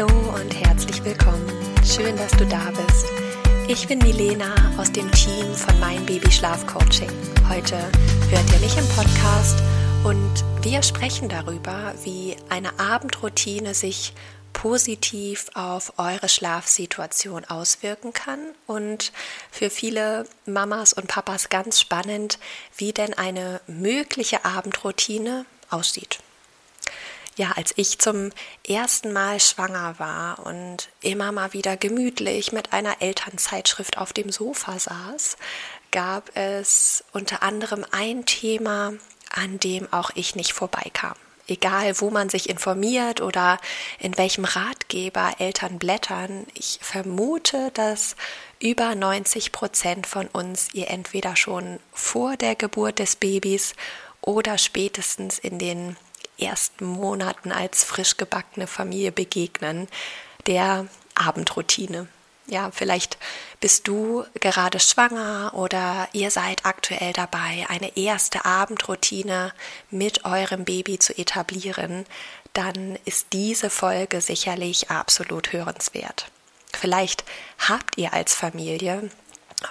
Hallo und herzlich willkommen. Schön, dass du da bist. Ich bin Milena aus dem Team von Mein Baby Schlaf Coaching. Heute hört ihr mich im Podcast und wir sprechen darüber, wie eine Abendroutine sich positiv auf eure Schlafsituation auswirken kann und für viele Mamas und Papas ganz spannend, wie denn eine mögliche Abendroutine aussieht. Ja, als ich zum ersten Mal schwanger war und immer mal wieder gemütlich mit einer Elternzeitschrift auf dem Sofa saß, gab es unter anderem ein Thema, an dem auch ich nicht vorbeikam. Egal wo man sich informiert oder in welchem Ratgeber Eltern blättern, ich vermute, dass über 90 Prozent von uns ihr entweder schon vor der Geburt des Babys oder spätestens in den ersten Monaten als frisch gebackene Familie begegnen, der Abendroutine. Ja, vielleicht bist du gerade schwanger oder ihr seid aktuell dabei, eine erste Abendroutine mit eurem Baby zu etablieren, dann ist diese Folge sicherlich absolut hörenswert. Vielleicht habt ihr als Familie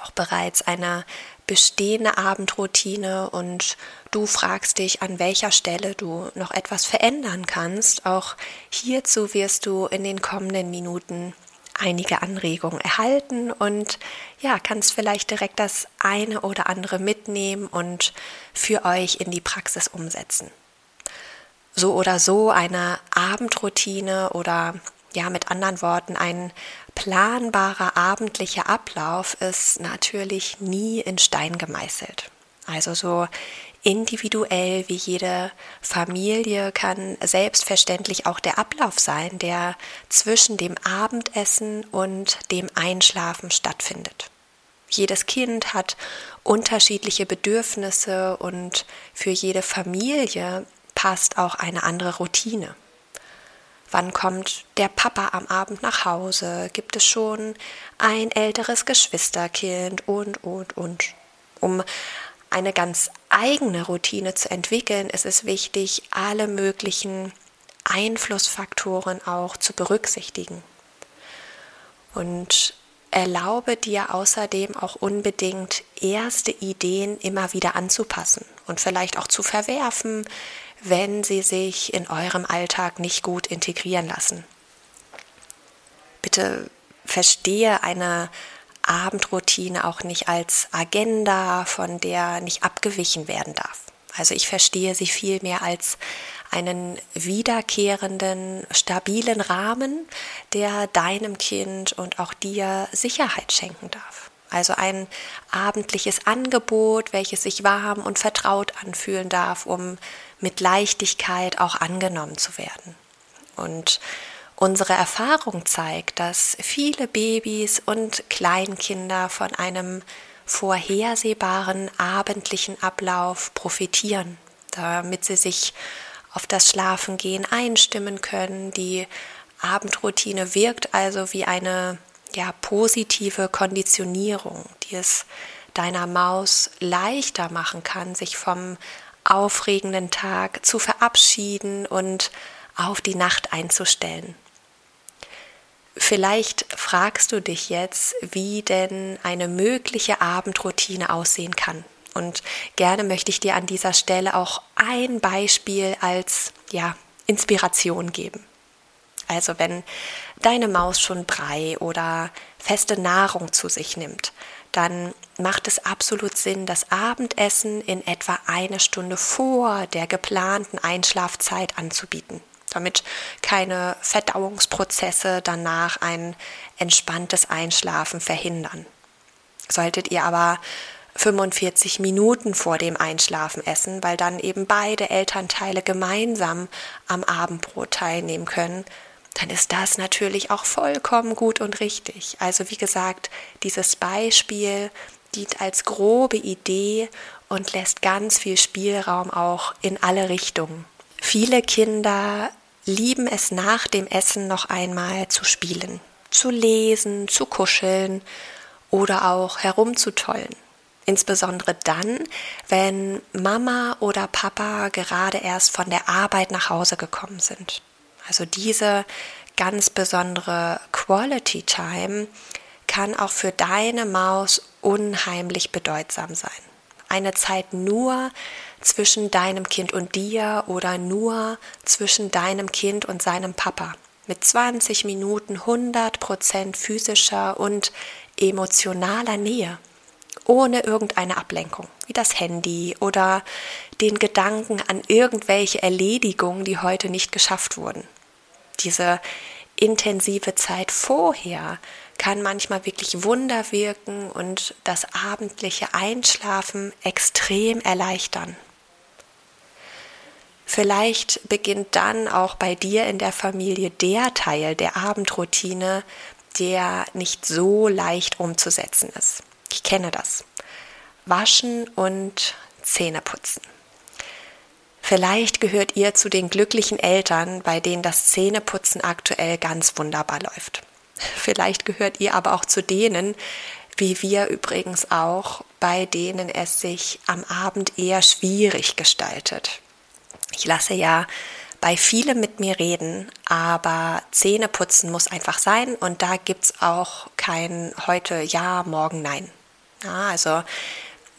auch bereits eine bestehende Abendroutine und du fragst dich, an welcher Stelle du noch etwas verändern kannst. Auch hierzu wirst du in den kommenden Minuten einige Anregungen erhalten und ja, kannst vielleicht direkt das eine oder andere mitnehmen und für euch in die Praxis umsetzen. So oder so eine Abendroutine oder ja, mit anderen Worten, ein planbarer abendlicher Ablauf ist natürlich nie in Stein gemeißelt. Also so individuell wie jede Familie kann selbstverständlich auch der Ablauf sein, der zwischen dem Abendessen und dem Einschlafen stattfindet. Jedes Kind hat unterschiedliche Bedürfnisse und für jede Familie passt auch eine andere Routine. Wann kommt der Papa am Abend nach Hause? Gibt es schon ein älteres Geschwisterkind? Und, und, und. Um eine ganz eigene Routine zu entwickeln, ist es wichtig, alle möglichen Einflussfaktoren auch zu berücksichtigen. Und erlaube dir außerdem auch unbedingt erste Ideen immer wieder anzupassen und vielleicht auch zu verwerfen, wenn sie sich in eurem Alltag nicht gut integrieren lassen. Bitte verstehe eine Abendroutine auch nicht als Agenda, von der nicht abgewichen werden darf. Also ich verstehe sie vielmehr als einen wiederkehrenden, stabilen Rahmen, der deinem Kind und auch dir Sicherheit schenken darf. Also ein abendliches Angebot, welches sich warm und vertraut anfühlen darf, um mit Leichtigkeit auch angenommen zu werden. Und Unsere Erfahrung zeigt, dass viele Babys und Kleinkinder von einem vorhersehbaren abendlichen Ablauf profitieren, damit sie sich auf das Schlafengehen einstimmen können. Die Abendroutine wirkt also wie eine ja, positive Konditionierung, die es deiner Maus leichter machen kann, sich vom aufregenden Tag zu verabschieden und auf die Nacht einzustellen. Vielleicht fragst du dich jetzt, wie denn eine mögliche Abendroutine aussehen kann. Und gerne möchte ich dir an dieser Stelle auch ein Beispiel als ja, Inspiration geben. Also wenn deine Maus schon Brei oder feste Nahrung zu sich nimmt, dann macht es absolut Sinn, das Abendessen in etwa eine Stunde vor der geplanten Einschlafzeit anzubieten damit keine Verdauungsprozesse danach ein entspanntes Einschlafen verhindern. Solltet ihr aber 45 Minuten vor dem Einschlafen essen, weil dann eben beide Elternteile gemeinsam am Abendbrot teilnehmen können, dann ist das natürlich auch vollkommen gut und richtig. Also wie gesagt, dieses Beispiel dient als grobe Idee und lässt ganz viel Spielraum auch in alle Richtungen. Viele Kinder lieben es nach dem Essen noch einmal zu spielen, zu lesen, zu kuscheln oder auch herumzutollen. Insbesondere dann, wenn Mama oder Papa gerade erst von der Arbeit nach Hause gekommen sind. Also diese ganz besondere Quality Time kann auch für deine Maus unheimlich bedeutsam sein. Eine Zeit nur zwischen deinem Kind und dir oder nur zwischen deinem Kind und seinem Papa. Mit 20 Minuten 100% physischer und emotionaler Nähe. Ohne irgendeine Ablenkung, wie das Handy oder den Gedanken an irgendwelche Erledigungen, die heute nicht geschafft wurden. Diese intensive Zeit vorher kann manchmal wirklich Wunder wirken und das abendliche Einschlafen extrem erleichtern. Vielleicht beginnt dann auch bei dir in der Familie der Teil der Abendroutine, der nicht so leicht umzusetzen ist. Ich kenne das. Waschen und Zähne putzen. Vielleicht gehört ihr zu den glücklichen Eltern, bei denen das Zähneputzen aktuell ganz wunderbar läuft. Vielleicht gehört ihr aber auch zu denen, wie wir übrigens auch, bei denen es sich am Abend eher schwierig gestaltet. Ich lasse ja bei vielen mit mir reden, aber Zähneputzen muss einfach sein und da gibt es auch kein heute ja, morgen nein. Ja, also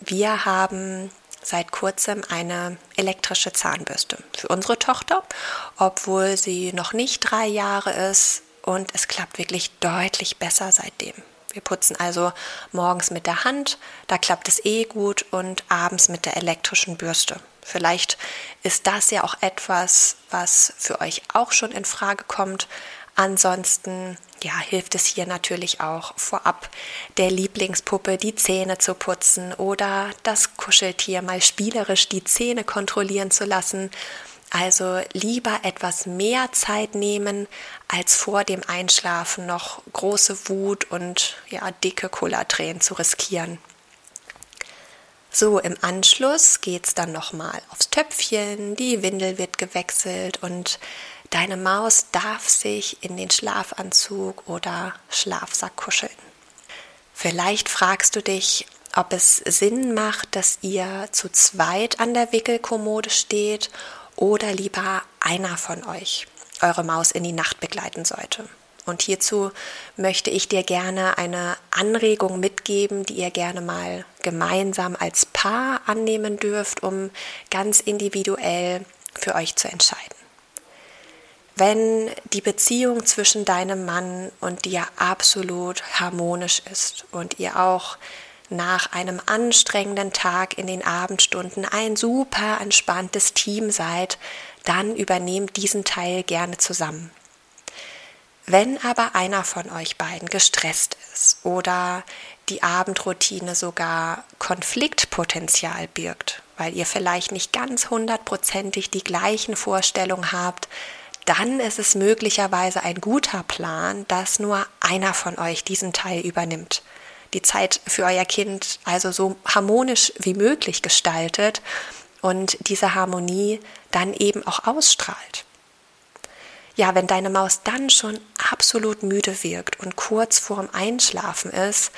wir haben seit kurzem eine elektrische Zahnbürste für unsere Tochter, obwohl sie noch nicht drei Jahre ist und es klappt wirklich deutlich besser seitdem. Wir putzen also morgens mit der Hand, da klappt es eh gut und abends mit der elektrischen Bürste. Vielleicht ist das ja auch etwas, was für euch auch schon in Frage kommt. Ansonsten ja, hilft es hier natürlich auch vorab der Lieblingspuppe die Zähne zu putzen oder das Kuscheltier mal spielerisch die Zähne kontrollieren zu lassen. Also lieber etwas mehr Zeit nehmen, als vor dem Einschlafen noch große Wut und ja, dicke Kullertränen zu riskieren. So, im Anschluss geht es dann nochmal aufs Töpfchen, die Windel wird gewechselt und Deine Maus darf sich in den Schlafanzug oder Schlafsack kuscheln. Vielleicht fragst du dich, ob es Sinn macht, dass ihr zu zweit an der Wickelkommode steht oder lieber einer von euch eure Maus in die Nacht begleiten sollte. Und hierzu möchte ich dir gerne eine Anregung mitgeben, die ihr gerne mal gemeinsam als Paar annehmen dürft, um ganz individuell für euch zu entscheiden wenn die Beziehung zwischen deinem Mann und dir absolut harmonisch ist und ihr auch nach einem anstrengenden Tag in den Abendstunden ein super entspanntes Team seid, dann übernehmt diesen Teil gerne zusammen. Wenn aber einer von euch beiden gestresst ist oder die Abendroutine sogar Konfliktpotenzial birgt, weil ihr vielleicht nicht ganz hundertprozentig die gleichen Vorstellungen habt, dann ist es möglicherweise ein guter Plan, dass nur einer von euch diesen Teil übernimmt. Die Zeit für euer Kind also so harmonisch wie möglich gestaltet und diese Harmonie dann eben auch ausstrahlt. Ja, wenn deine Maus dann schon absolut müde wirkt und kurz vorm Einschlafen ist,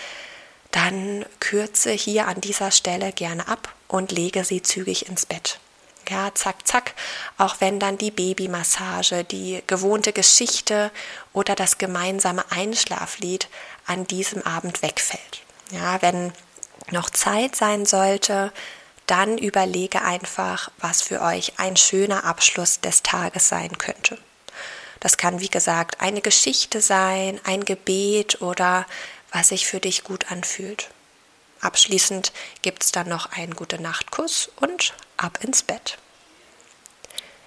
dann kürze hier an dieser Stelle gerne ab und lege sie zügig ins Bett. Ja, zack, zack. Auch wenn dann die Babymassage, die gewohnte Geschichte oder das gemeinsame Einschlaflied an diesem Abend wegfällt. Ja, wenn noch Zeit sein sollte, dann überlege einfach, was für euch ein schöner Abschluss des Tages sein könnte. Das kann, wie gesagt, eine Geschichte sein, ein Gebet oder was sich für dich gut anfühlt. Abschließend gibt es dann noch einen gute Nachtkuss und ab ins Bett.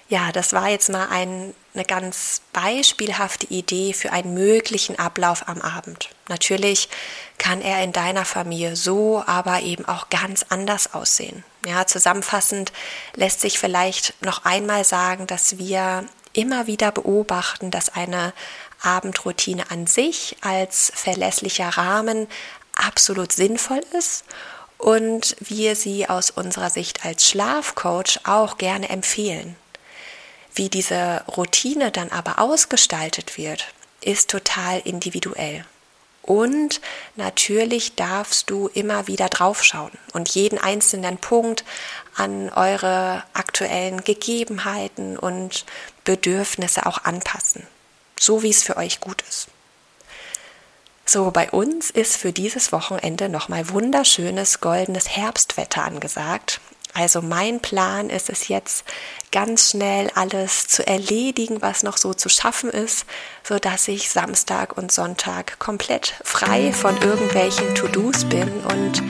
Ja, das war jetzt mal ein, eine ganz beispielhafte Idee für einen möglichen Ablauf am Abend. Natürlich kann er in deiner Familie so, aber eben auch ganz anders aussehen. Ja, zusammenfassend lässt sich vielleicht noch einmal sagen, dass wir immer wieder beobachten, dass eine Abendroutine an sich als verlässlicher Rahmen absolut sinnvoll ist und wir sie aus unserer Sicht als Schlafcoach auch gerne empfehlen. Wie diese Routine dann aber ausgestaltet wird, ist total individuell. Und natürlich darfst du immer wieder draufschauen und jeden einzelnen Punkt an eure aktuellen Gegebenheiten und Bedürfnisse auch anpassen, so wie es für euch gut ist. So, bei uns ist für dieses Wochenende nochmal wunderschönes goldenes Herbstwetter angesagt. Also mein Plan ist es jetzt ganz schnell alles zu erledigen, was noch so zu schaffen ist, so dass ich Samstag und Sonntag komplett frei von irgendwelchen To-Dos bin und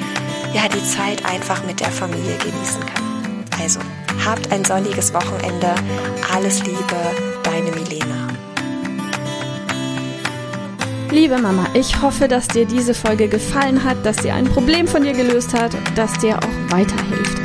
ja, die Zeit einfach mit der Familie genießen kann. Also, habt ein sonniges Wochenende. Alles Liebe, deine Milena. Liebe Mama, ich hoffe, dass dir diese Folge gefallen hat, dass sie ein Problem von dir gelöst hat, dass dir auch weiterhilft.